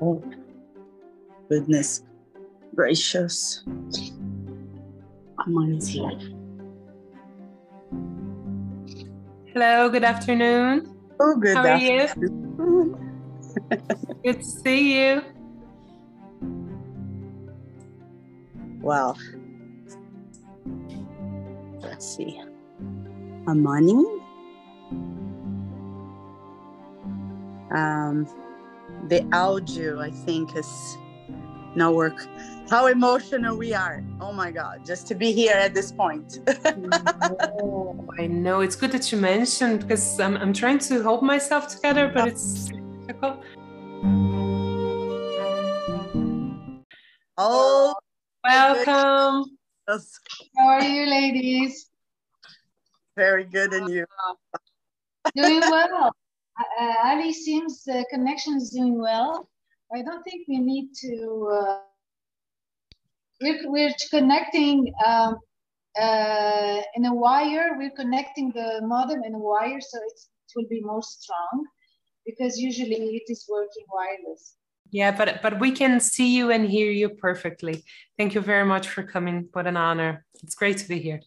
Oh, goodness gracious. Here. Hello, good afternoon. Oh, good How are you? Good to see you. Well, let's see. Amani. Um, the audio, I think, is not work. How emotional we are. Oh my God, just to be here at this point. Oh, I know it's good that you mentioned because I'm, I'm trying to hold myself together, but it's difficult. oh, Welcome. How are you, ladies? very good. And you? Doing well. Uh, Ali seems the connection is doing well. I don't think we need to. Uh, we're, we're connecting um, uh, in a wire. We're connecting the modem in a wire, so it's, it will be more strong because usually it is working wireless. Yeah, but but we can see you and hear you perfectly. Thank you very much for coming. What an honor. It's great to be here.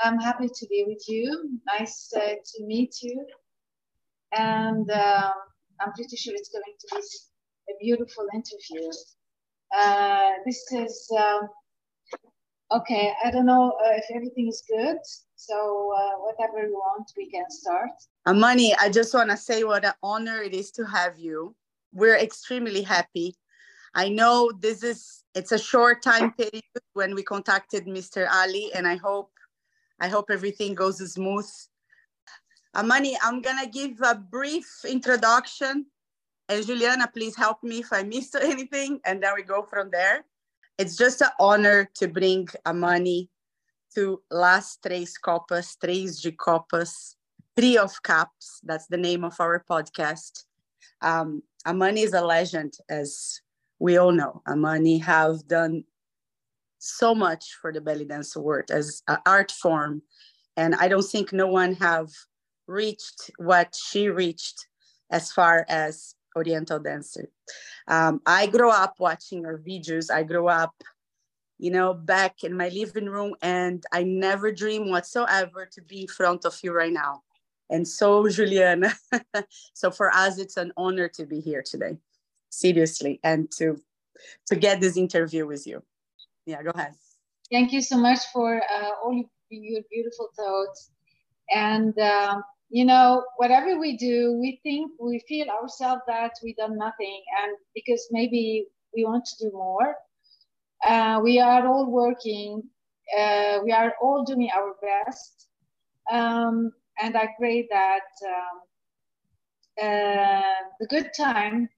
I'm happy to be with you. Nice uh, to meet you. And um, I'm pretty sure it's going to be a beautiful interview. Uh, this is, um, okay, I don't know uh, if everything is good. So, uh, whatever you want, we can start. Amani, I just want to say what an honor it is to have you. We're extremely happy. I know this is it's a short time period when we contacted Mr. Ali, and I hope I hope everything goes smooth. Amani, I'm gonna give a brief introduction, and Juliana, please help me if I missed anything, and then we go from there. It's just an honor to bring Amani to Las Três Copas, Três de Copas, Three of Cups. That's the name of our podcast. Um, Amani is a legend, as we all know. Amani have done so much for the belly dance world as an art form, and I don't think no one have reached what she reached as far as Oriental dancer. Um, I grew up watching her videos. I grew up you know, back in my living room, and I never dream whatsoever to be in front of you right now. And so, Juliana, so for us, it's an honor to be here today, seriously, and to to get this interview with you. Yeah, go ahead. Thank you so much for uh, all your beautiful thoughts. And, um, you know, whatever we do, we think, we feel ourselves that we done nothing. And because maybe we want to do more, uh, we are all working, uh, we are all doing our best. Um, and I pray that um, uh, the good time,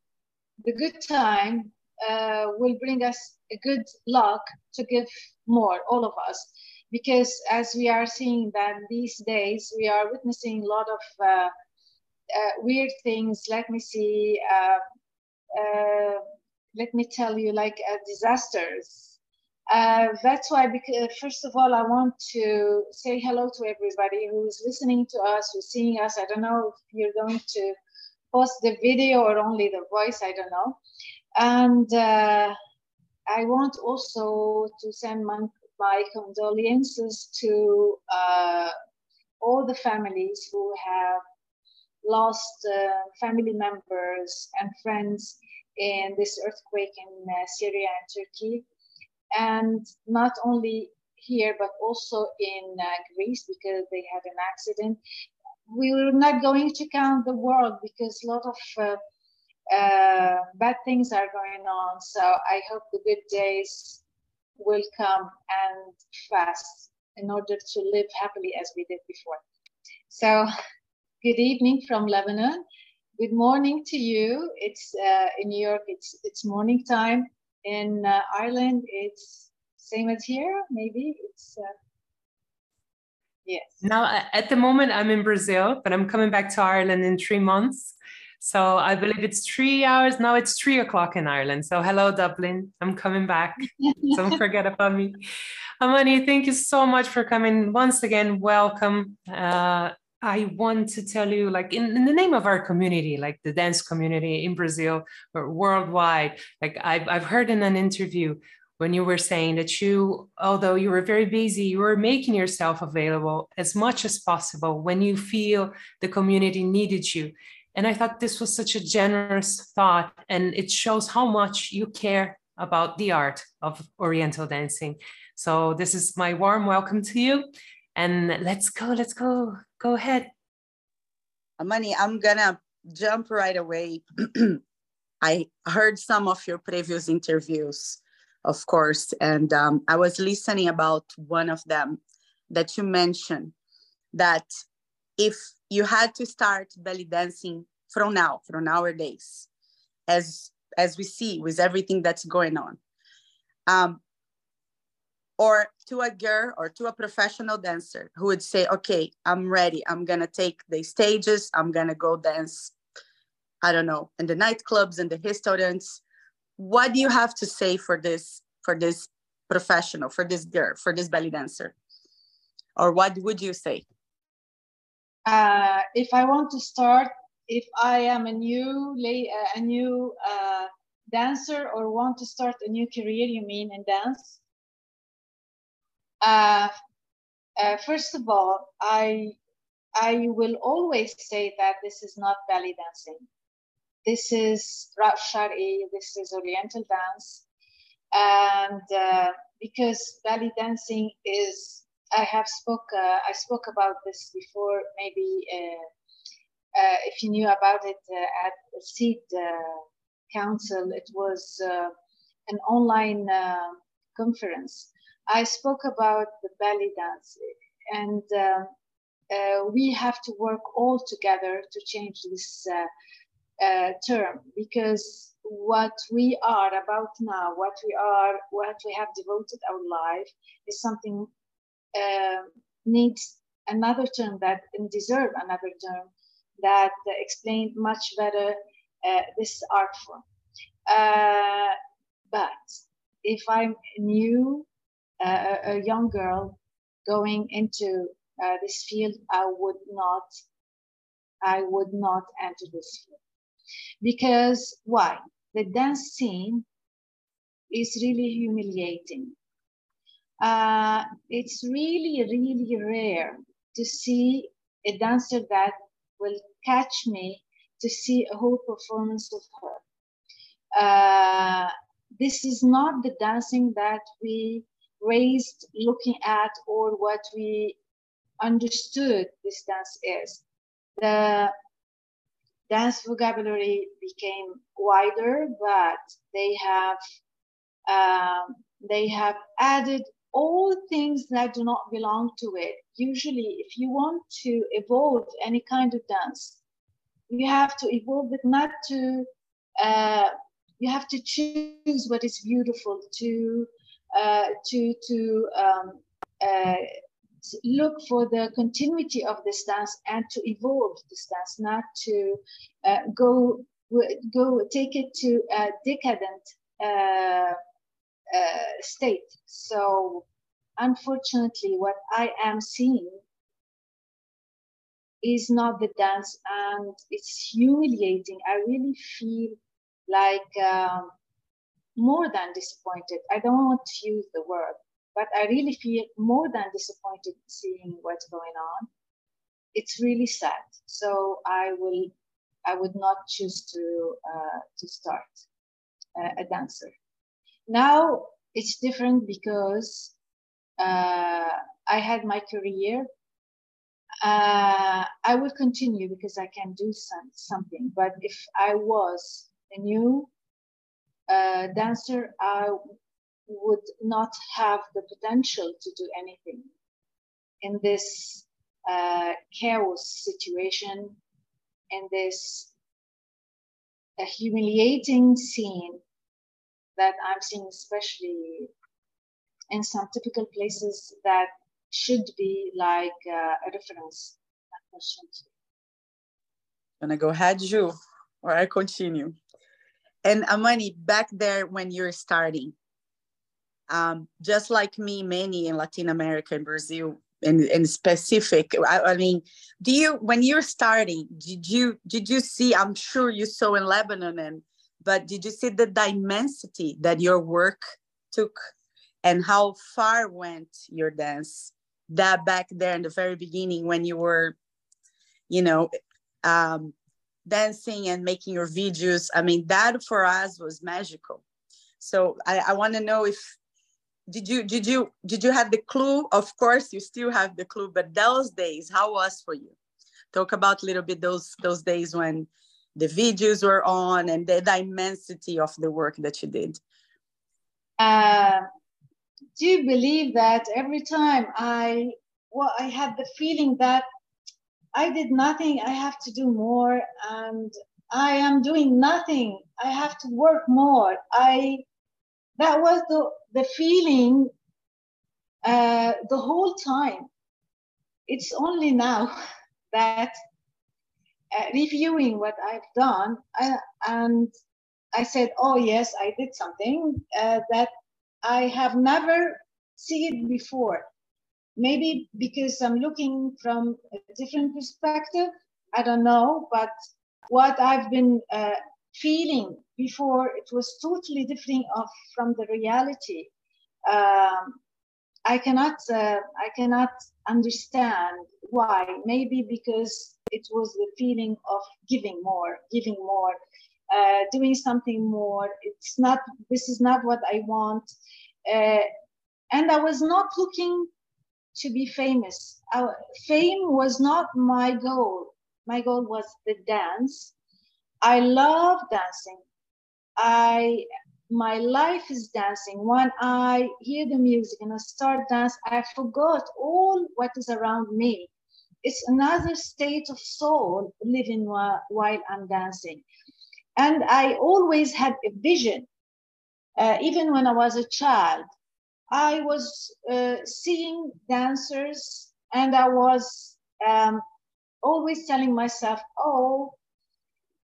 the good time uh, will bring us a good luck to give more, all of us. Because as we are seeing that these days, we are witnessing a lot of uh, uh, weird things. Let me see. Uh, uh, let me tell you, like uh, disasters. Uh, that's why, because, first of all, I want to say hello to everybody who is listening to us, who's seeing us. I don't know if you're going to post the video or only the voice, I don't know. And I want also to send my, my condolences to uh, all the families who have lost uh, family members and friends in this earthquake in uh, Syria and Turkey. And not only here, but also in uh, Greece because they had an accident. We were not going to count the world because a lot of uh, uh, bad things are going on. So I hope the good days will come and fast in order to live happily as we did before. So good evening from Lebanon. Good morning to you. It's uh, in New York. It's it's morning time. In uh, Ireland, it's same as here. Maybe it's uh, yes. Now, at the moment, I'm in Brazil, but I'm coming back to Ireland in three months. So I believe it's three hours. Now it's three o'clock in Ireland. So hello, Dublin. I'm coming back. Don't forget about me. Amani, thank you so much for coming. Once again, welcome. Uh, I want to tell you, like in, in, the name of our community, like the dance community in Brazil or worldwide, like I've, I've heard in an interview when you were saying that you, although you were very busy, you were making yourself available as much as possible when you feel the community needed you. And I thought this was such a generous thought, and it shows how much you care about the art of Oriental dancing. So, this is my warm welcome to you. And let's go, let's go, go ahead. Amani, I'm gonna jump right away. I heard some of your previous interviews of course. And um, I was listening about one of them that you mentioned that if you had to start belly dancing from now, from nowadays, as as we see with everything that's going on, um, or to a girl or to a professional dancer who would say, "Okay, I'm ready. I'm gonna take the stages. I'm gonna go dance. I don't know in the nightclubs and the restaurants." what do you have to say for this for this professional for this girl for this belly dancer or what would you say uh, if i want to start if i am a new lay a new uh, dancer or want to start a new career you mean in dance uh, uh first of all i i will always say that this is not belly dancing this is Shar'i, this is Oriental dance. And uh, because belly dancing is, I have spoke, uh, I spoke about this before, maybe uh, uh if you knew about it uh, at the CID uh, Council, it was an online conference. I spoke about the belly dance and we have to work all together to change this term because what we are about now, what we are, what we have devoted our life is something uh, needs another term that and deserve another term that uh, explained much better uh, this art form. Uh, but if I'm new, uh, a young girl going into this field, I would not, I would not enter this field because why? The dance scene is really humiliating. Uh, it's really, really rare to see a dancer that will catch me to see a whole performance of her. Uh, this is not the dancing that we raised looking at or what we understood this dance is. The dance vocabulary became wider, but they have um, they have added all things that do not belong to it. Usually, if you want to evolve any kind of dance, you have to evolve it not to uh, you have to choose what is beautiful to uh, to to um, uh, look for the continuity of this dance and to evolve this dance, not to uh, go go take it to a decadent uh, uh, state. So, unfortunately, what I am seeing is not the dance, and it's humiliating. I really feel like um, more than disappointed. I don't want to use the word but I really feel more than disappointed seeing what's going on. It's really sad. So I will, I would not choose to uh, to start uh, a dancer. Now it's different because uh, I had my career. Uh, I will continue because I can do some, something. But if I was a new uh, dancer, I would not have the potential to do anything in this uh, chaos situation, in this uh, humiliating scene that I'm seeing, especially in some typical places that should be like uh, a reference. I'm gonna go ahead, Ju, or I continue. And Amani, back there when you're starting, um, just like me, many in Latin America and Brazil, and, specific I, I, mean do you when you're starting did you did you see i'm sure you saw in lebanon and but did you see the dimensity that your work took and how far went your dance? That back there in the very beginning when you were you know um, dancing and making your videos i mean that for us was magical. So i, I want to know if did you did you did you have the clue? Of course you still have the clue but those days how was for you? Talk about a little bit those those days when the videos were on and the, immensity of the work that you did uh, do you believe that every time i well i had the feeling that i did nothing i have to do more and i am doing nothing i have to work more i that was the, the feeling uh, the whole time. It's only now that uh, reviewing what I've done, I, and I said, oh, yes, I did something uh, that I have never seen before. Maybe because I'm looking from a different perspective, I don't know, but what I've been uh, feeling before it was totally different of, from the reality. Um, I cannot uh, I cannot understand why. Maybe because it was the feeling of giving more, giving more, uh, doing something more. It's not. This is not what I want. Uh, and I was not looking to be famous. Uh, fame was not my goal. My goal was the dance I love dancing. I my life is dancing. When I hear the music and I start dance, I forgot all what is around me. It's another state of soul living while, I'm dancing. And I always had a vision. Uh, even when I was a child, I was uh, seeing dancers and I was um, always telling myself, oh,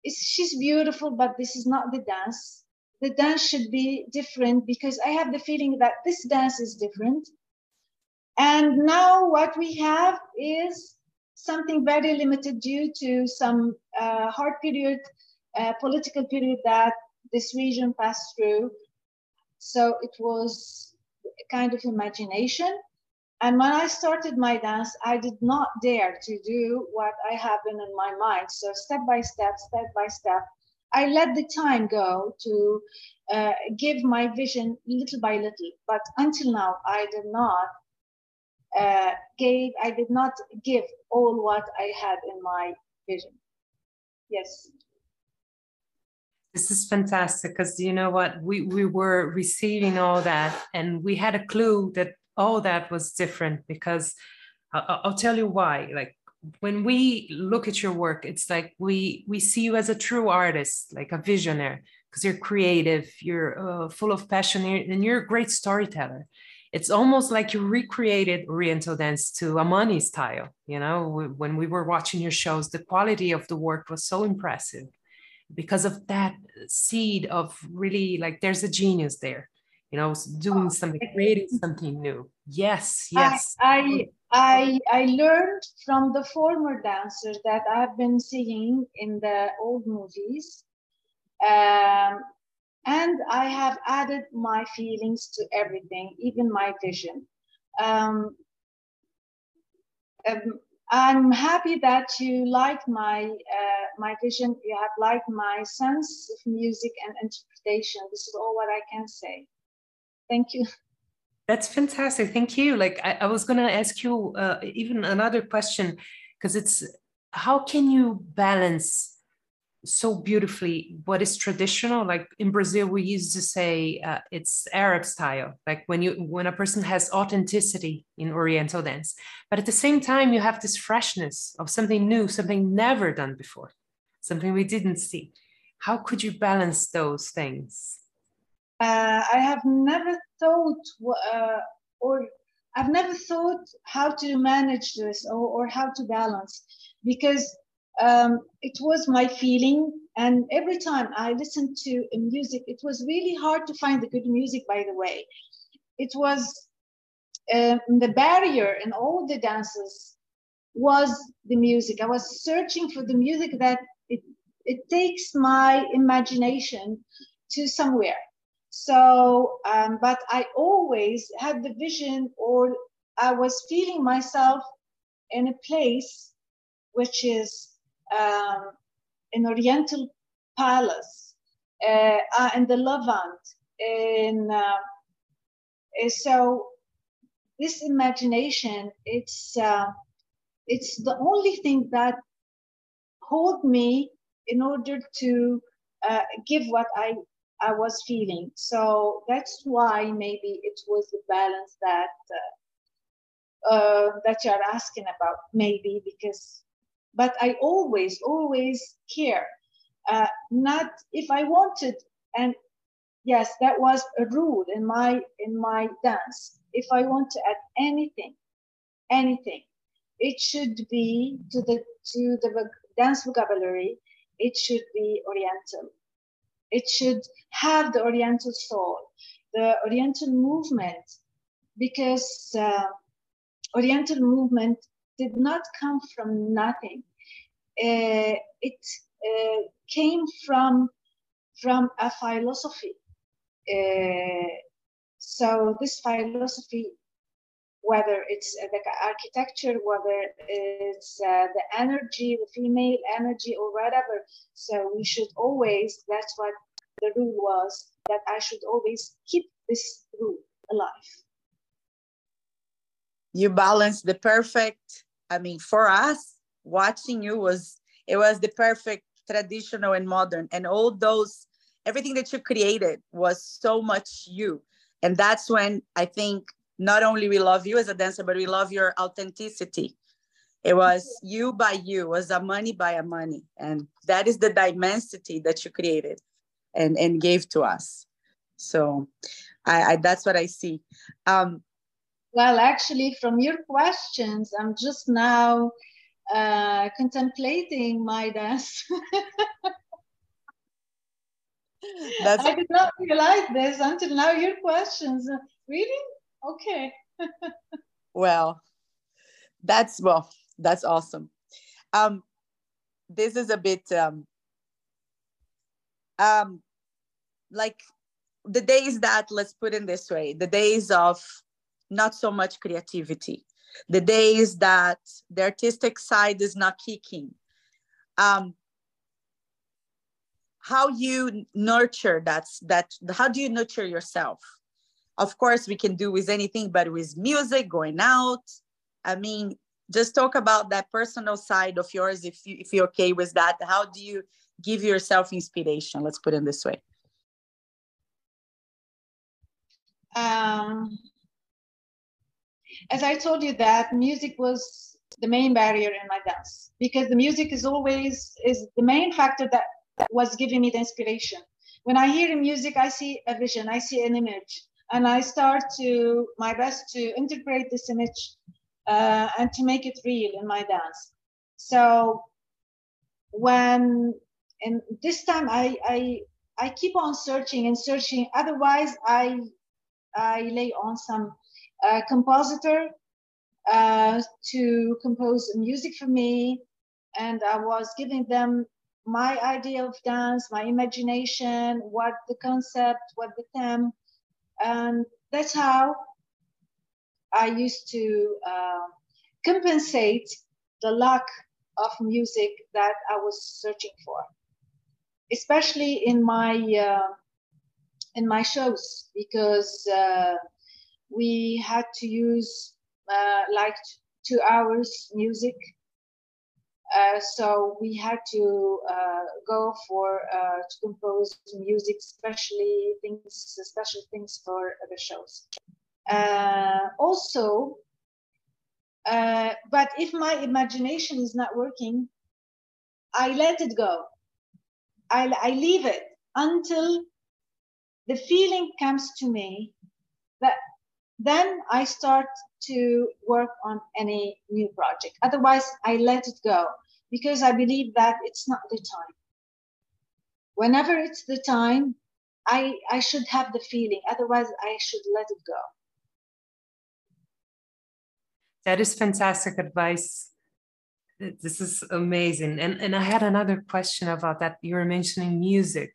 she's beautiful, but this is not the dance. The dance should be different because I have the feeling that this dance is different. And now what we have is something very limited due to some uh, hard period, uh, political period that this region passed through. So it was a kind of imagination. And when I started my dance, I did not dare to do what I have been in my mind. So step by step, step by step, I let the time go to uh, give my vision little by little. But until now, I did not uh, gave, I did not give all what I had in my vision. Yes. This is fantastic because you know what we we were receiving all that and we had a clue that all that was different because I'll, I'll tell you why. Like when we look at your work, it's like we we see you as a true artist, like a visionary, because you're creative, you're uh, full of passion, and you're a great storyteller. It's almost like you recreated Oriental dance to Amani style. You know, when we were watching your shows, the quality of the work was so impressive because of that seed of really like there's a genius there you know doing oh, something creating something new yes yes I, I i learned from the former dancers that i've been seeing in the old movies um, and i have added my feelings to everything even my vision um, um, I'm happy that you like my uh, my vision. You have liked my sense of music and interpretation. This is all what I can say. Thank you. That's fantastic. Thank you. Like I, I was going to ask you uh, even another question because it's how can you balance so beautifully what is traditional like in brazil we used to say uh, it's arab style like when you when a person has authenticity in oriental dance but at the same time you have this freshness of something new something never done before something we didn't see how could you balance those things uh, I have never thought uh, or I've never thought how to manage this or, or how to balance because um, it was my feeling. And every time I listened to music, it was really hard to find the good music, by the way. It was um, the barrier in all the dances was the music. I was searching for the music that it, it takes my imagination to somewhere. So, um, but I always had the vision, or I was feeling myself in a place which is um, an Oriental palace uh, uh, in the Levant. In uh, so, this imagination, it's uh, it's the only thing that hold me in order to uh, give what I I was feeling. So that's why maybe it was the balance that uh, uh, that you're asking about. Maybe because, but I always always care. Uh, not if I wanted, and yes, that was a rule in my in my dance. If I want to add anything, anything, it should be to the to the dance vocabulary. It should be Oriental it should have the Oriental soul, the Oriental movement, because uh, Oriental movement did not come from nothing. Uh, it uh, came from from a philosophy. Uh, so this philosophy whether it's uh, the architecture, whether it's uh, the energy, the female energy, or whatever. So we should always, that's what the rule was, that I should always keep this rule alive. You balance the perfect, I mean, for us, watching you was, it was the perfect traditional and modern. And all those, everything that you created was so much you. And that's when I think not only we love you as a dancer, but we love your authenticity. It was you by you, was Amani by Amani. And that is the dimensity that you created and, and gave to us. So I, I that's what I see. Um, well, actually, from your questions, I'm just now uh, contemplating my dance. I did not realize this until now. Your questions, really? Okay. well, that's well, that's awesome. Um, this is a bit um, um, like the days that let's put in this way, the days of not so much creativity, the days that the artistic side is not kicking. Um, how you nurture that's that how do you nurture yourself of course we can do with anything but with music going out. I mean just talk about that personal side of yours if you if you're okay with that. How do you give yourself inspiration? Let's put it this way. Um, as i told you that music was the main barrier in my dance because the music is always is the main factor that, that was giving me the inspiration. When i hear music i see a vision i see an image and I start to my best to integrate this image uh, and to make it real in my dance. So when and this time I I I keep on searching and searching. Otherwise, I I lay on some uh, compositor uh, to compose music for me, and I was giving them my idea of dance, my imagination, what the concept, what the theme, and that's how I used to uh, compensate the lack of music that I was searching for, especially in my uh, in my shows because uh, we had to use uh, like two hours music uh, so we had to uh, go for uh, to compose music, especially things, special things for the shows. Uh, also, uh, but if my imagination is not working, I let it go. I, I leave it until the feeling comes to me that then I start to work on any new project. Otherwise, I let it go because I believe that it's not the time. Whenever it's the time, I, I should have the feeling. Otherwise, I should let it go. that is fantastic advice. This is amazing. And and I had another question about that. You were mentioning music.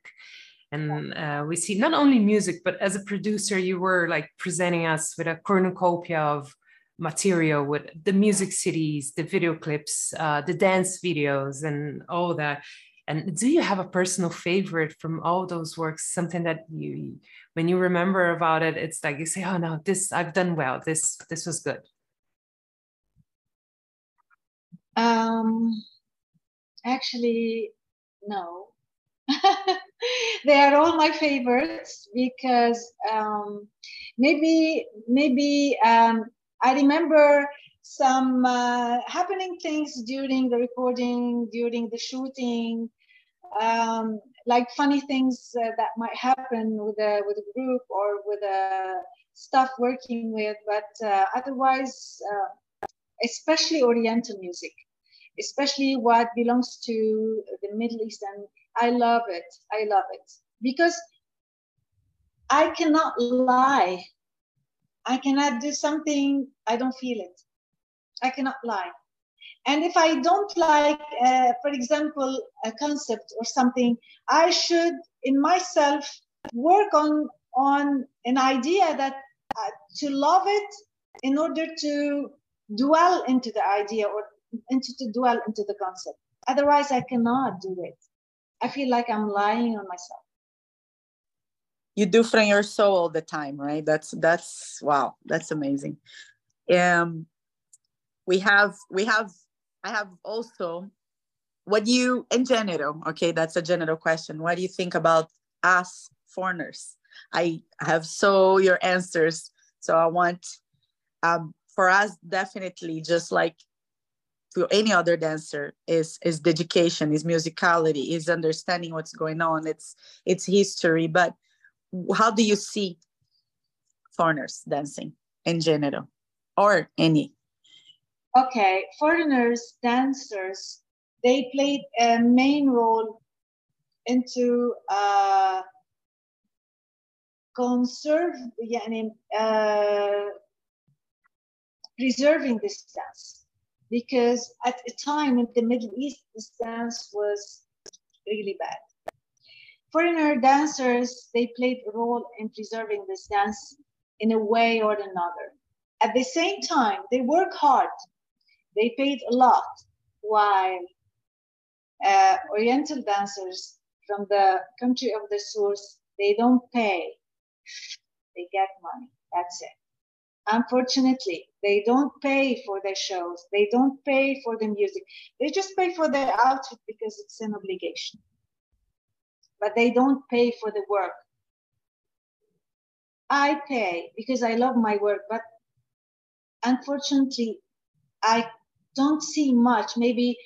And uh, we see not only music, but as a producer, you were like presenting us with a cornucopia of material with the music cities, the video clips, uh, the dance videos, and all that. And do you have a personal favorite from all those works? Something that you, when you remember about it, it's like you say, "Oh no, this I've done well. This this was good." Um, actually, no. they are all my favorites because um, maybe maybe um, I remember some uh, happening things during the recording, during the shooting, um, like funny things uh, that might happen with a with a group or with a staff working with. But uh, otherwise, uh, especially Oriental music, especially what belongs to the Middle East, and I love it. I love it because I cannot lie I cannot do something, I don't feel it. I cannot lie. And if I don't like, uh, for example, a concept or something, I should in myself work on on an idea that uh, to love it in order to dwell into the idea or into to dwell into the concept. Otherwise, I cannot do it. I feel like I'm lying on myself you do from your soul all the time right? That's that's wow that's amazing. Um we have we have i have also what you in general okay that's a general question. What do you think about us foreigners? I have so your answers so i want um for us definitely just like to any other dancer is is dedication is musicality is understanding what's going on. It's it's history but how do you see foreigners dancing in general or any okay foreigners dancers they played a main role into uh, conserve يعني, uh, preserving this dance because at a time in the middle east this dance was really bad foreigner dancers, they played a role in preserving this dance in a way or another. At the same time, they work hard. They paid a lot, while uh, Oriental dancers from the country of the source, they don't pay. They get money. That's it. Unfortunately, they don't pay for their shows. They don't pay for the music. They just pay for their outfit because it's an obligation but they don't pay for the work. I pay because I love my work, but unfortunately, I don't see much. Maybe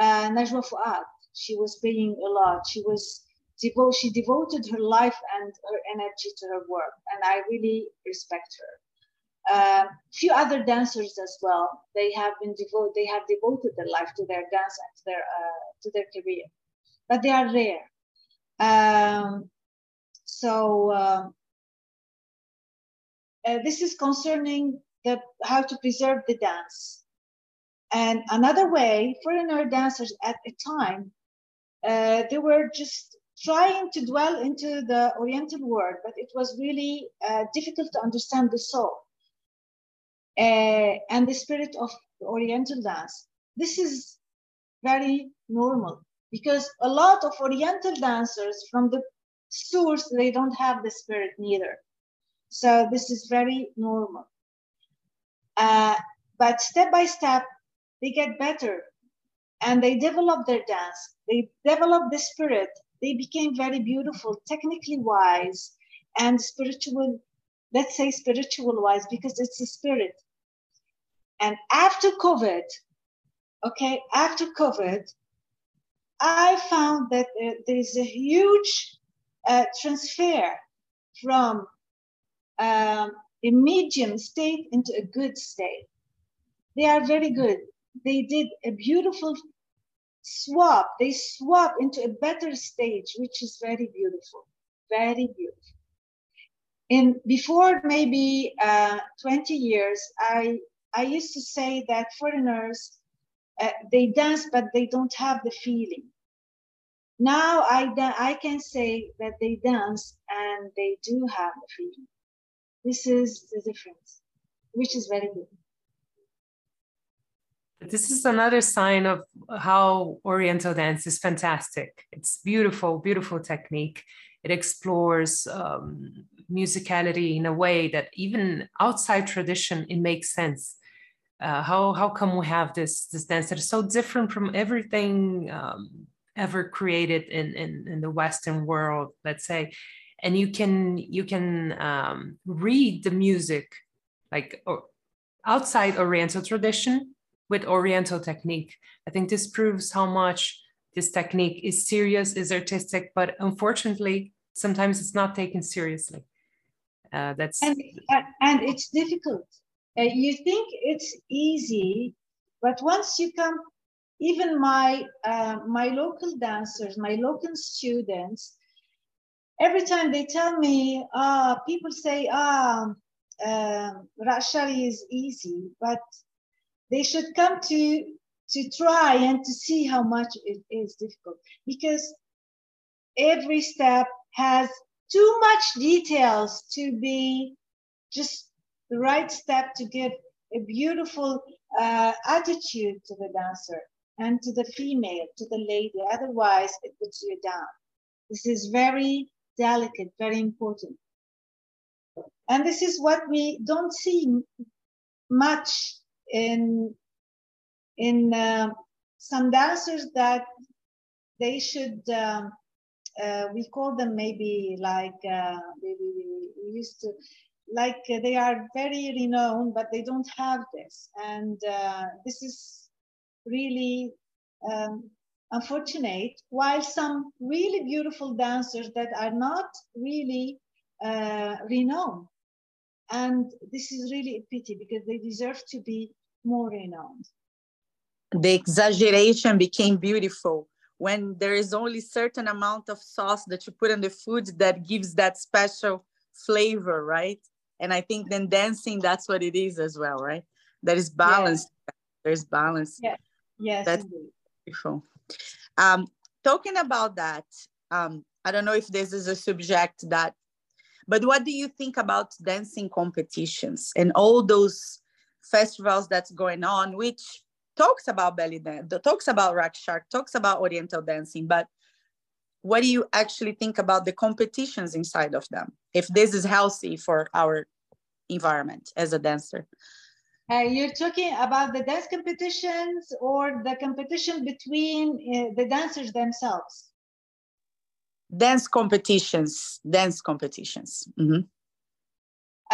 uh, Najwa Fuad, she was paying a lot. She was devo- she devoted her life and her energy to her work, and I really respect her. A uh, few other dancers as well. They have been devoted. They have devoted their life to their dance and to their uh, to their career, but they are rare. Um, so uh, uh, this is concerning the how to preserve the dance. And another way, foreigner dancers at a time, uh, they were just trying to dwell into the Oriental world, but it was really uh, difficult to understand the soul uh, and the spirit of the Oriental dance. This is very normal because a lot of Oriental dancers from the source, they don't have the spirit neither. So this is very normal. Uh, but step by step, they get better and they develop their dance. They develop the spirit. They became very beautiful, technically wise and spiritual, let's say spiritual wise, because it's a spirit. And after COVID, okay, after COVID, I found that there is a huge uh, transfer from um, a medium state into a good state. They are very good. They did a beautiful swap. They swap into a better stage, which is very beautiful, very beautiful. And before maybe uh, 20 years, I I used to say that foreigners, uh, they dance, but they don't have the feeling. Now I, I can say that they dance and they do have the feeling. This is the difference, which is very good. This is another sign of how Oriental dance is fantastic. It's beautiful, beautiful technique. It explores um, musicality in a way that even outside tradition, it makes sense. Uh, how how come we have this this dance that is so different from everything um, ever created in, in in the Western world? Let's say, and you can you can um, read the music like or outside Oriental tradition with Oriental technique. I think this proves how much this technique is serious, is artistic, but unfortunately, sometimes it's not taken seriously. Uh, that's and, and it's difficult. Uh, you think it's easy, but once you come, even my uh, my local dancers, my local students, every time they tell me, ah, people say, ah, um, Raqs Shari is easy, but they should come to to try and to see how much it is difficult because every step has too much details to be just the right step to give a beautiful uh, attitude to the dancer and to the female, to the lady. Otherwise, it puts you down. This is very delicate, very important. And this is what we don't see much in in uh, some dancers that they should um, uh, we call them maybe like uh, maybe we used to like uh, they are very renowned but they don't have this and uh, this is really um, unfortunate while some really beautiful dancers that are not really uh, renowned and this is really a pity because they deserve to be more renowned. The exaggeration became beautiful when there is only certain amount of sauce that you put on the food that gives that special flavor, right? And I think then dancing, that's what it is as well, right? That is balance. Yeah. There's balance. Yeah. Yes. That's indeed. beautiful. Um, talking about that, um, I don't know if this is a subject that, but what do you think about dancing competitions and all those festivals that's going on, which talks about belly dance, talks about Raqs Sharq, talks about Oriental dancing, but what do you actually think about the competitions inside of them? If this is healthy for our environment as a dancer? Uh, you're talking about the dance competitions or the competition between uh, the dancers themselves? Dance competitions, dance competitions. Mm-hmm.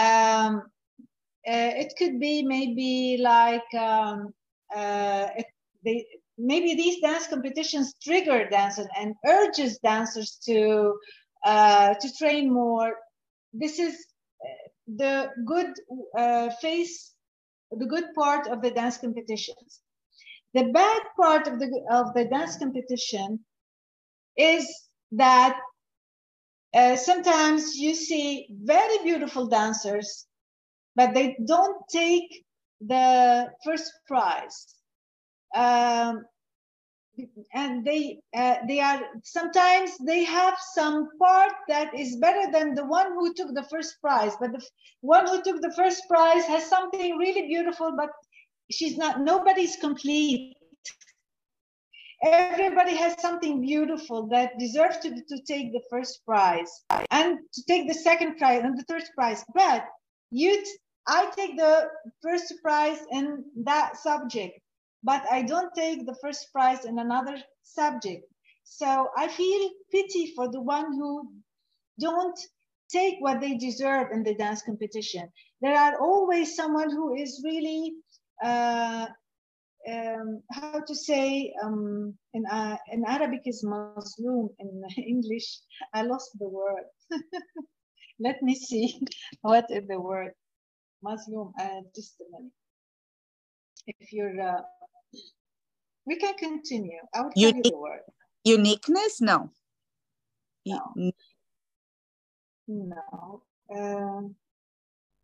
Um, uh, it could be maybe like um, uh, it, they, maybe these dance competitions trigger dancers and urges dancers to uh, to train more. This is uh, the good uh, face, the good part of the dance competitions. The bad part of the of the dance competition is that uh, sometimes you see very beautiful dancers but they don't take the first prize. Um, and they uh, they are sometimes they have some part that is better than the one who took the first prize but the one who took the first prize has something really beautiful but she's not nobody's complete. Everybody has something beautiful that deserves to, to take the first prize and to take the second prize and the third prize but you I take the first prize in that subject, but I don't take the first prize in another subject. So I feel pity for the one who don't take what they deserve in the dance competition. There are always someone who is really, uh, um, how to say, um, in, uh, in Arabic is mazloum, in English, I lost the word. Let me see what is the word. mazloum uh, testimony. If you're, uh, we can continue. I will tell you the word. Uniqueness? No. No. No. Um,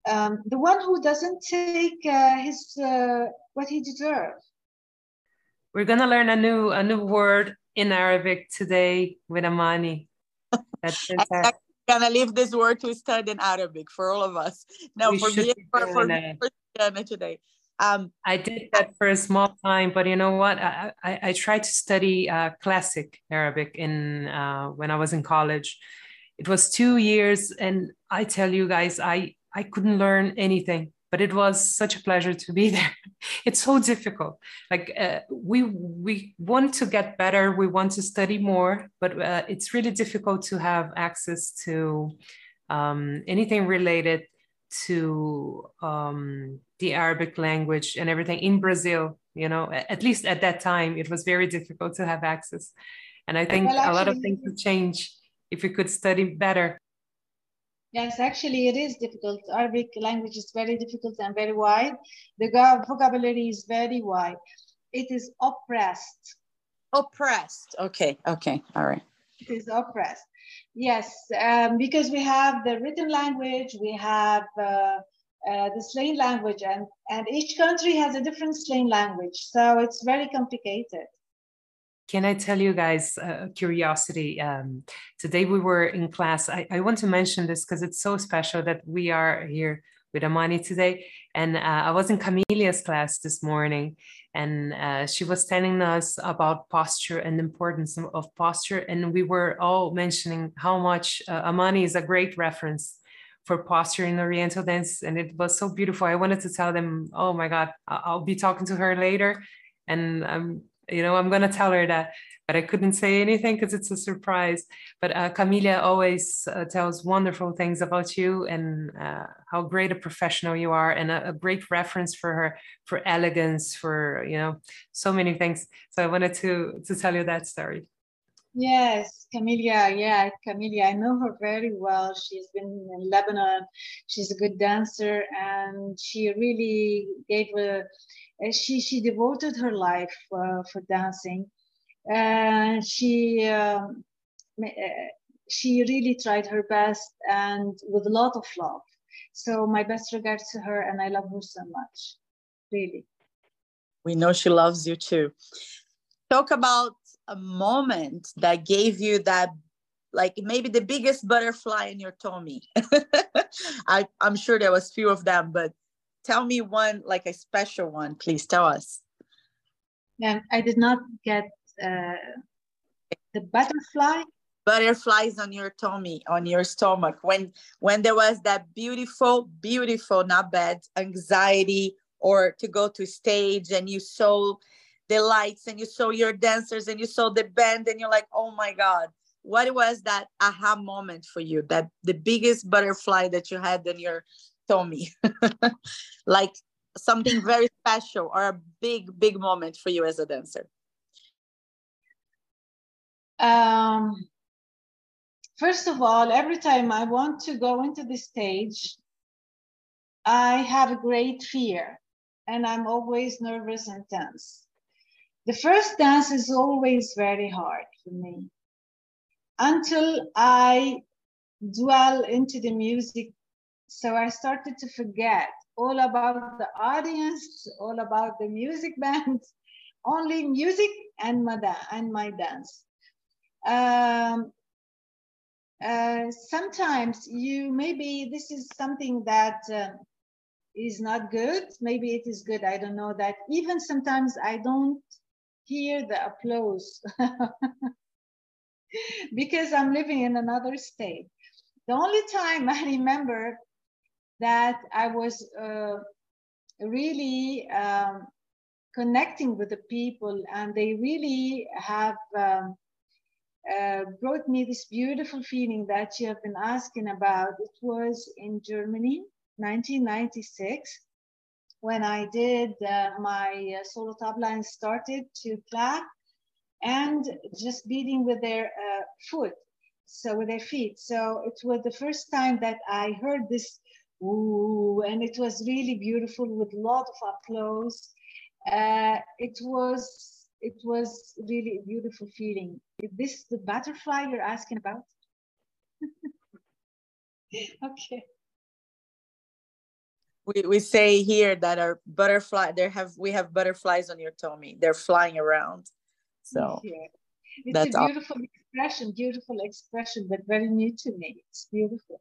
um, the one who doesn't take uh, his uh, what he deserves. We're gonna learn a new a new word in Arabic today with Amani. That's I'm gonna leave this word to study in Arabic for all of us. No, we for me, for, for, for today. Um, I did that for a small time, but you know what? I, I, I tried to study uh, classic Arabic in uh, when I was in college. It was two years, and I tell you guys, I I couldn't learn anything but it was such a pleasure to be there it's so difficult like uh, we we want to get better we want to study more but uh, it's really difficult to have access to um, anything related to um, the arabic language and everything in brazil you know at least at that time it was very difficult to have access and i think well, actually, a lot of things would change if we could study better Yes, actually, it is difficult. Arabic language is very difficult and very wide. The vocabulary is very wide. It is oppressed. Oppressed. Okay. Okay. All right. Is oppressed. Yes, um, because we have the written language, we have uh, uh, the slang language, and, and each country has a different slang language. So it's very complicated. Can I tell you guys a curiosity? Um, today we were in class. I, I want to mention this because it's so special that we are here with Amani today. And uh, I was in Camilia's class this morning, and uh, she was telling us about posture and the importance of posture. And we were all mentioning how much uh, Amani is a great reference for posture in Oriental dance. And it was so beautiful. I wanted to tell them, oh my God, I'll be talking to her later. And I'm you know i'm going to tell her that but i couldn't say anything because it's a surprise. But uh, Camila always uh, tells wonderful things about you and uh, how great a professional you are and a, a, great reference for her for elegance for you know so many things. So i wanted to to tell you that story Yes, Camilla. Yeah, Camilla. I know her very well. She's been in Lebanon. She's a good dancer, and she really gave a she she devoted her life uh, for dancing and she um, uh, she really tried her best and with a lot of love so my best regards to her and i love her so much really we know she loves you too talk about a moment that gave you that like maybe the biggest butterfly in your tummy. I, i'm sure there was few of them but tell me one like a special one please. Tell us. Yeah i did not get uh, the butterfly. Butterflies on your tummy on your stomach. When when there was that beautiful beautiful not bad anxiety or to go to stage and you saw the lights and you saw your dancers and you saw the band and you're like oh my god. What was that aha moment for you? That the biggest butterfly that you had in your tummy? Like something very special or a big big moment for you as a dancer? Um, first of all every time i want to go into the stage i have a great fear and i'm always nervous and tense the first dance is always very hard for me until i dwell into the music so I started to forget all about the audience, all about the music band, only music and my, da- and my dance. Um, uh, sometimes you maybe this is something that uh, is not good. Maybe it is good. I don't know that. Even sometimes I don't hear the applause because I'm living in another state. The only time I remember that I was uh, really um, connecting with the people, and they really have um, uh, brought me this beautiful feeling that you have been asking about. It was in Germany, 1996, when I did uh, my uh, solo tabla and started to clap and just beating with their uh, foot, so with their feet. So it was the first time that I heard this Ooh, and it was really beautiful with a lot of applause. Uh, it was it was really a beautiful feeling. Is this the butterfly you're asking about? okay. We, we say here that our butterfly there have we have butterflies on your tummy. They're flying around. So yeah. it's That's a beautiful awesome. expression beautiful expression but very new to me. It's beautiful.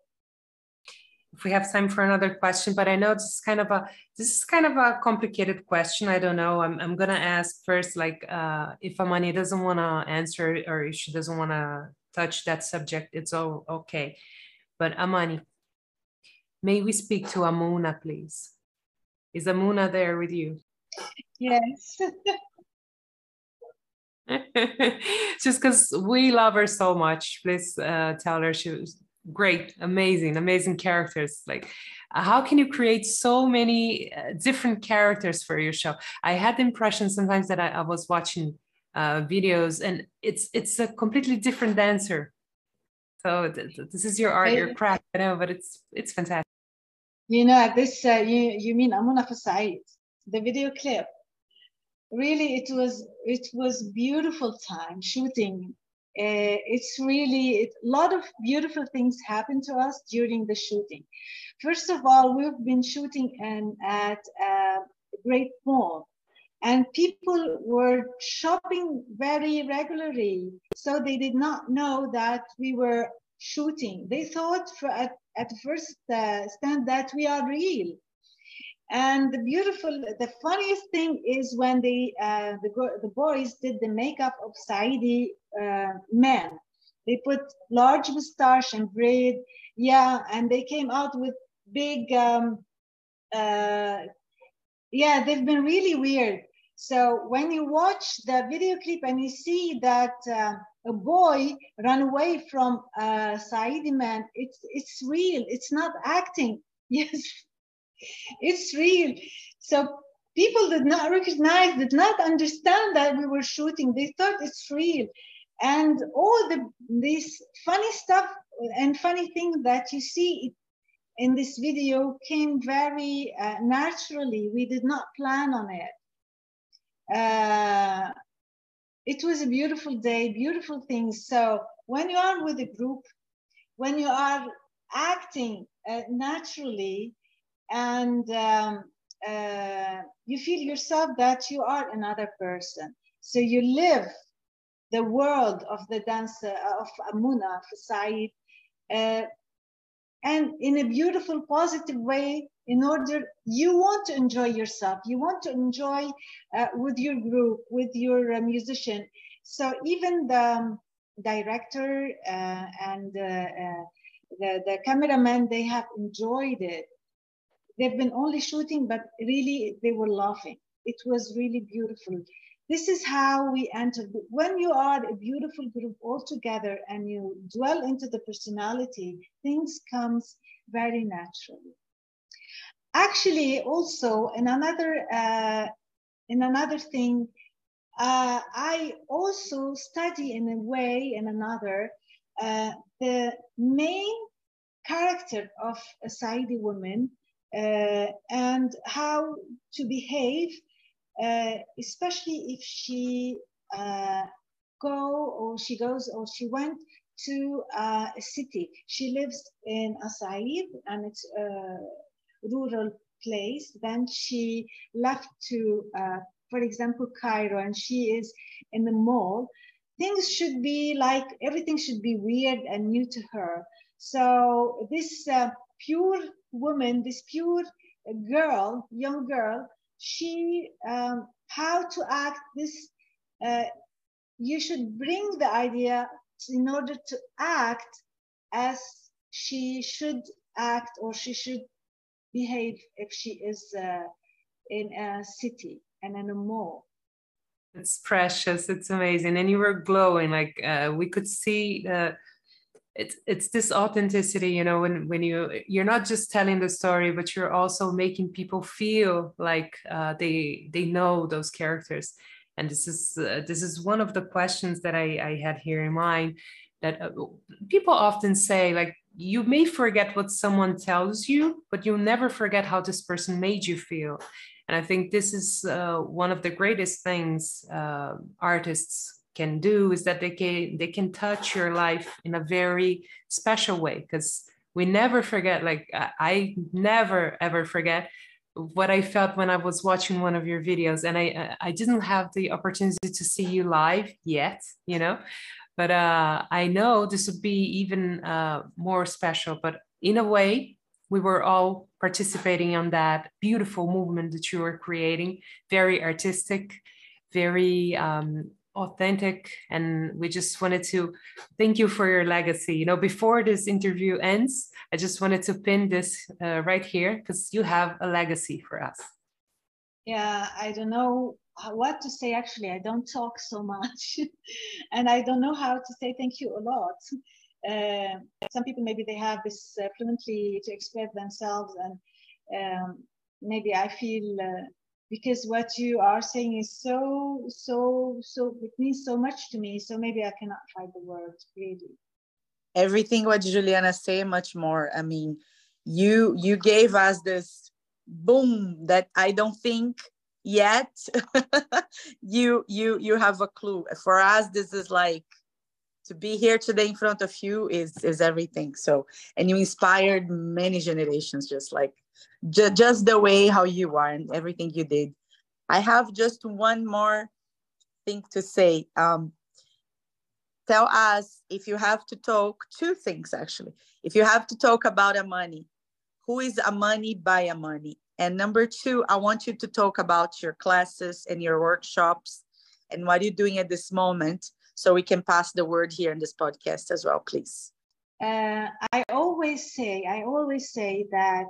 If we have time for another question but i know this is kind of a this is kind of a complicated question. I don't know. I'm, I'm gonna ask first like uh, if amani doesn't want to answer or if she doesn't want to touch that subject it's all okay. But amani may we speak to amuna please. Is amuna there with you? Yes. Just because we love her so much. Please uh, tell her she was great amazing amazing characters. Like how can you create so many uh, different characters for your show? I had the impression sometimes that i, I was watching uh, videos and it's it's a completely different dancer. So th- th- this is your art your craft i know but it's it's fantastic you know this uh, you you mean amuna fasaid the video clip really it was it was beautiful time shooting uh, it's really a lot of beautiful things happened to us during the shooting. First of all, we've been shooting and at a great mall and people were shopping very regularly. So they did not know that we were shooting. They thought at, at first uh, stand that we are real. And the beautiful, the funniest thing is when the uh, the, the boys did the makeup of Saidi uh, men. They put large moustache and braid, yeah, and they came out with big, um, uh, yeah, they've been really weird. So when you watch the video clip and you see that uh, a boy run away from a Saidi man, it's it's real. It's not acting. Yes, it's real. So people did not recognize, did not understand that we were shooting. They thought it's real. And all the this funny stuff and funny thing that you see in this video came very uh, naturally. We did not plan on it. Uh, it was a beautiful day, beautiful things. So when you are with a group, when you are acting uh, naturally, and um, uh, you feel yourself that you are another person. So you live the world of the dancer of Amuna, of Said, uh, and in a beautiful, positive way. In order, you want to enjoy yourself. You want to enjoy uh, with your group, with your uh, musician. So even the um, director uh, and uh, the the cameraman, they have enjoyed it they've been only shooting, but really they were laughing. It was really beautiful. This is how we enter. When you are a beautiful group all together and you dwell into the personality, things comes very naturally. Actually, also in another uh, in another thing, uh, I also study in a way, in another, uh, the main character of a Saidi woman uh, and how to behave, uh, especially if she uh, go or she goes or she went to uh, a city. She lives in Asaid and it's a rural place. Then she left to, uh, for example, Cairo and she is in the mall. Things should be like, everything should be weird and new to her. So this uh, pure woman, this pure girl, young girl, she, um, how to act this, uh, you should bring the idea in order to act as she should act or she should behave if she is uh, in a city and in a mall. It's precious. It's amazing. And you were glowing. Like uh, we could see the it's it's this authenticity you know when when you you're not just telling the story but you're also making people feel like uh, they they know those characters. And this is uh, this is one of the questions that i i had here in mind that uh, people often say like you may forget what someone tells you but you'll never forget how this person made you feel. And i think this is uh, one of the greatest things uh, artists can do is that they can they can touch your life in a very special way because we never forget like i never ever forget what i felt when i was watching one of your videos. And i i didn't have the opportunity to see you live yet you know? But uh, i know this would be even uh, more special. But in a way we were all participating on that beautiful movement that you were creating. Very artistic very um, authentic and we just wanted to thank you for your legacy. You know before this interview ends i just wanted to pin this uh, right here because you have a legacy for us. Yeah i don't know what to say actually. I don't talk so much and i don't know how to say thank you a lot. Uh, some people maybe they have this uh, fluently to express themselves and um, maybe i feel uh, because what you are saying is so so so it means so much to me so maybe i cannot find the words really. Everything what juliana say much more. I mean you you gave us this boom that i don't think yet. You you you have a clue. For us this is like to be here today in front of you is is everything. So and you inspired many generations just like ju- just the way how you are and everything you did. I have just one more thing to say. Um, tell us if you have to talk two things actually. If you have to talk about Amani, who is Amani by Amani? And number two, I want you to talk about your classes and your workshops and what you're doing at this moment so we can pass the word here in this podcast as well, please. Uh, I always say, I always say that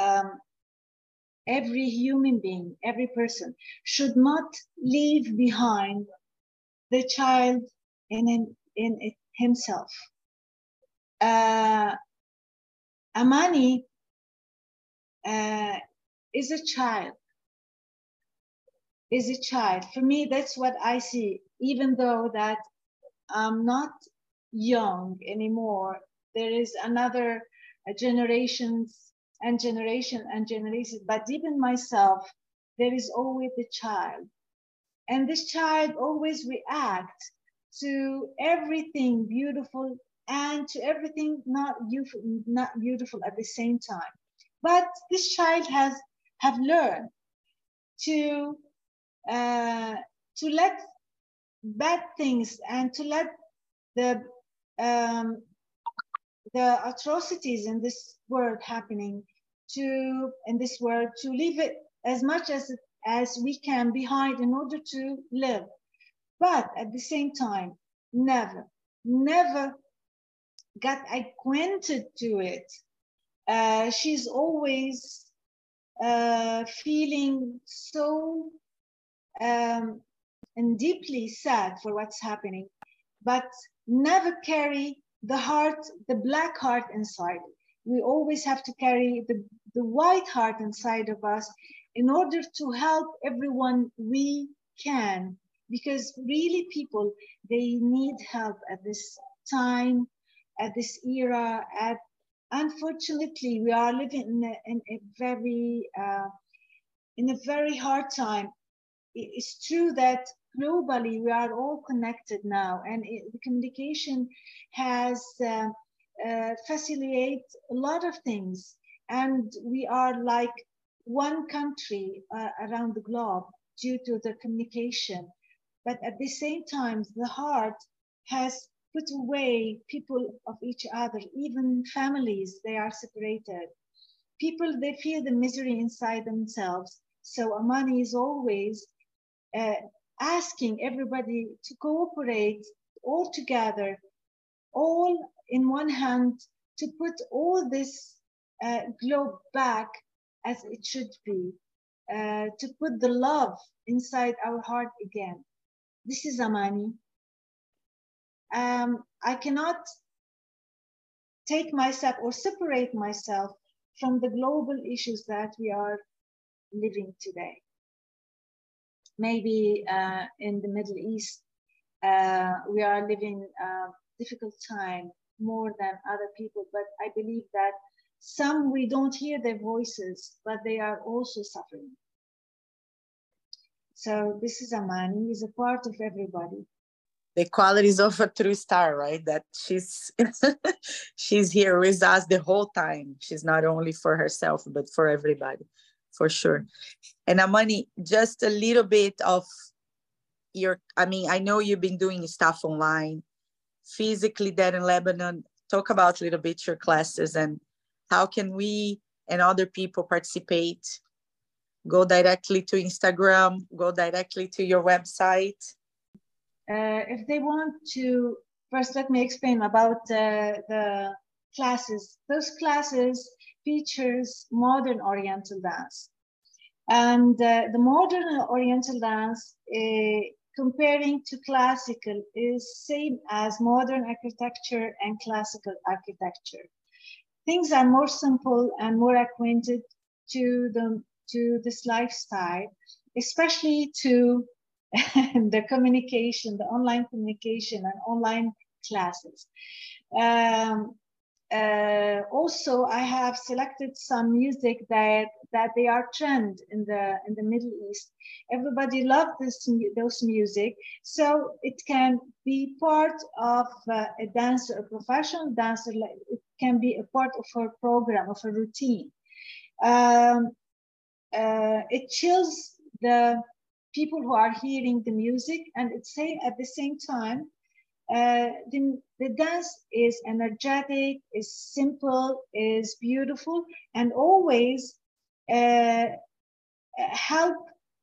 um, every human being, every person should not leave behind the child in, in, in himself. Uh, Amani uh, is a child, is a child. For me, that's what I see, even though that I'm not young anymore. There is another generations and generation and generation. But deep in myself, there is always the child. And this child always reacts to everything beautiful and to everything not beautiful, not beautiful at the same time. But this child has have learned to uh, to let bad things and to let the um, the atrocities in this world happening to in this world to leave it as much as as we can behind in order to live. But at the same time never never got acquainted to it. Uh, she's always uh, feeling so um, and deeply sad for what's happening but never carry the heart the black heart inside. We always have to carry the, the white heart inside of us in order to help everyone we can because really people they need help at this time at this era at unfortunately we are living in a, in a very uh, in a very hard time it's true that globally we are all connected now and it, the communication has uh, uh, facilitate a lot of things. And we are like one country uh, around the globe due to the communication. But at the same time, the heart has put away people of each other, even families, they are separated. People, they feel the misery inside themselves. So Amani is always uh, asking everybody to cooperate all together, all in one hand to put all this uh, globe back as it should be, uh, to put the love inside our heart again. This is Amani. Um, I cannot take myself or separate myself from the global issues that we are living today. Maybe uh, in the Middle East, uh, we are living a difficult time more than other people, but I believe that some we don't hear their voices, but they are also suffering. So this is Amani, is a part of everybody. the qualities of a true star, right? That she's she's here with us the whole time. She's not only for herself, but for everybody, for sure. And Amani, just a little bit of your, I mean, I know you've been doing stuff online, physically there in Lebanon. Talk about a little bit your classes and how can we and other people participate? Go directly to Instagram, go directly to your website uh, if they want to, first let me explain about uh, the classes. Those classes features modern Oriental dance. And uh, the modern Oriental dance, uh, comparing to classical, is same as modern architecture and classical architecture. Things are more simple and more acquainted to the to this lifestyle, especially to the communication, the online communication and online classes. Um, uh, also, I have selected some music that that they are trend in the in the Middle East. Everybody loves this those music, so it can be part of uh, a dancer, a professional dancer. It can be a part of her program, of her routine. Um, uh, it chills the people who are hearing the music and it's say at the same time uh, the, the dance is energetic is simple is beautiful and always uh, help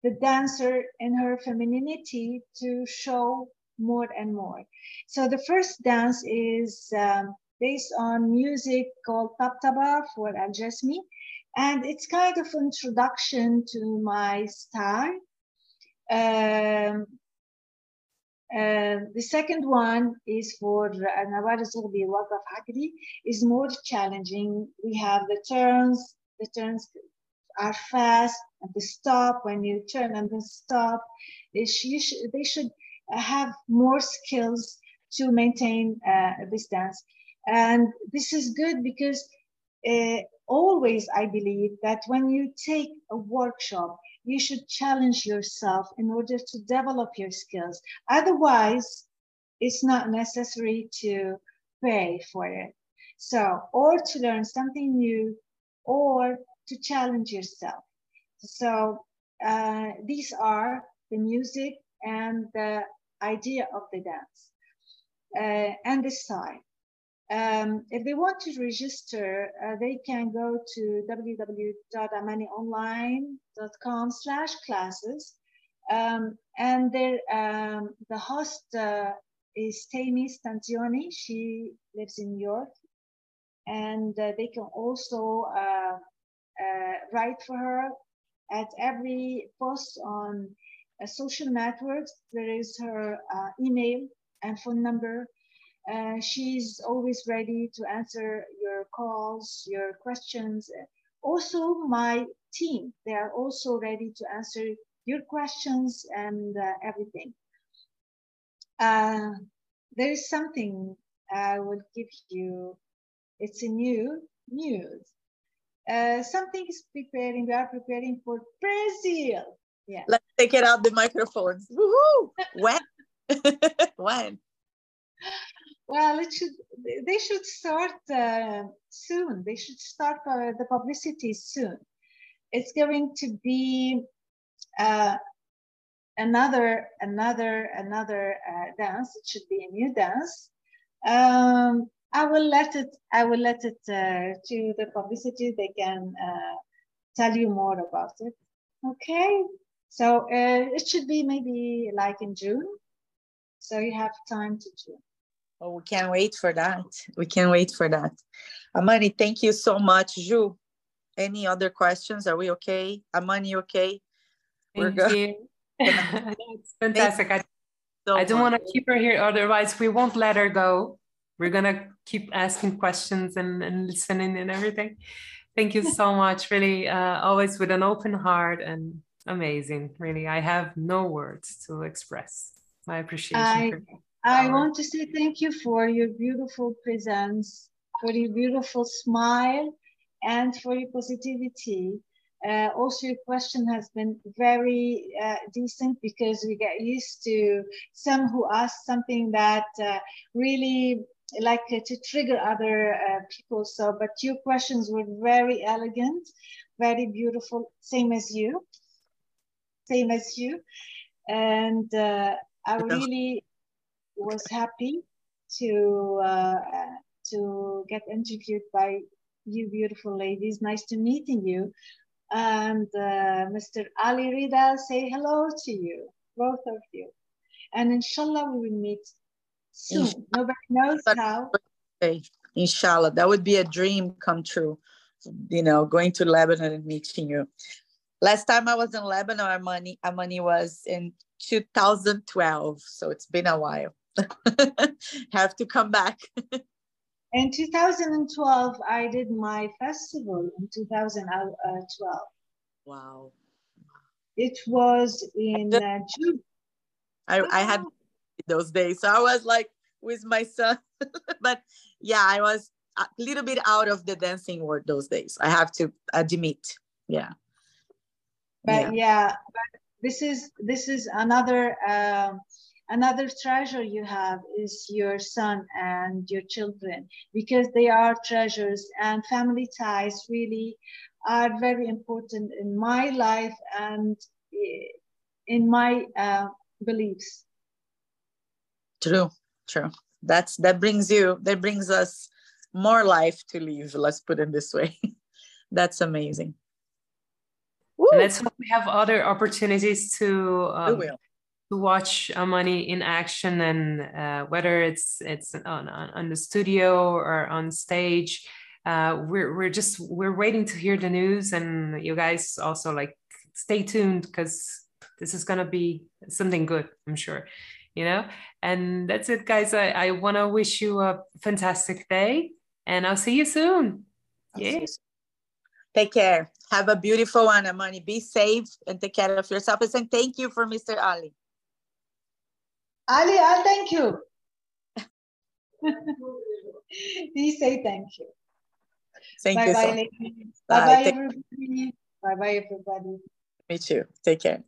the dancer in her femininity to show more and more so the first dance is um, based on music called Tabtaba for Al Jasmi and it's kind of introduction to my style um, uh, the second one is for Nawal Zughbi Waqaf Akdi is more challenging. We have the turns, the turns are fast and the stop when you turn and then stop. They should, they should have more skills to maintain uh, this dance. And this is good because uh, always I believe that when you take a workshop, you should challenge yourself in order to develop your skills. Otherwise, it's not necessary to pay for it. So, or to learn something new, or to challenge yourself. So, uh, these are the music and the idea of the dance uh, and the style. Um, if they want to register, uh, they can go to www.amanionline.com slash classes. Um, and um, the host uh, is Tammy Stanzioni. She lives in New York. And uh, they can also uh, uh, write for her at every post on uh, social networks. There is her email and phone number uh, she's always ready to answer your calls, your questions. Also, my team, they are also ready to answer your questions and uh, everything. Uh, there is something I will give you. It's a new news. Uh, something is preparing. We are preparing for Brazil. Yeah. Let's take it out the microphones. Woohoo! When? when? Well, it should. They should start uh, soon. They should start uh, the publicity soon. It's going to be uh, another, another, another uh, dance. It should be a new dance. Um, I will let it. I will let it uh, to the publicity. They can uh, tell you more about it. Okay. So it should be maybe like in June. So you have time to June. Oh, we can't wait for that. We can't wait for that. Amani, thank you so much. Ju, any other questions? Are we okay? Amani, okay? Thank We're good. it's fantastic. I, so I don't want to keep her here. Otherwise, we won't let her go. We're going to keep asking questions and, and listening and everything. Thank you so much. Really, uh, always with an open heart and amazing. Really, I have no words to express my appreciation. I, I want to say thank you for your beautiful presence, for your beautiful smile, and for your positivity. Uh, also, your question has been very uh, decent because we get used to some who ask something that uh, really like uh, to trigger other uh, people. So, but your questions were very elegant, very beautiful, same as you, same as you, and uh, I really was happy to to get interviewed by you beautiful ladies. Nice to meeting you. And uh, Mr. Ali Rida, say hello to you, both of you. And inshallah, we will meet soon. Inshallah. Nobody knows how. Inshallah, that would be a dream come true. You know, going to Lebanon and meeting you. Last time I was in Lebanon, Amani, Amani was in 2012. So it's been a while. Have to come back. In 2012, I did my festival in 2012. Wow. It was in uh, June. I, I had those days. So I was like with my son. but yeah, I was a little bit out of the dancing world those days. I have to admit. Yeah. But yeah, yeah but this is this is another um, another treasure you have is your son and your children because they are treasures and family ties really are very important in my life and eh, in my uh, beliefs. True true. That's that brings you that brings us more life to live let's put it this way. That's amazing. And let's hope we have other opportunities to um, to watch Amani in action and uh, whether it's it's on, on the studio or on stage. Uh, we're we're just we're waiting to hear the news, and you guys also like stay tuned because this is gonna be something good, I'm sure. You know, and that's it, guys. I, I want to wish you a fantastic day, and I'll see you soon. Yeah. Take care. Have a beautiful one, Amani. Be safe and take care of yourself. And thank you for Mr. Ali. Ali, I'll thank you. he say thank you. Thank bye you. Bye, so bye, bye, bye, everybody. Bye, bye, everybody. Me too. Take care.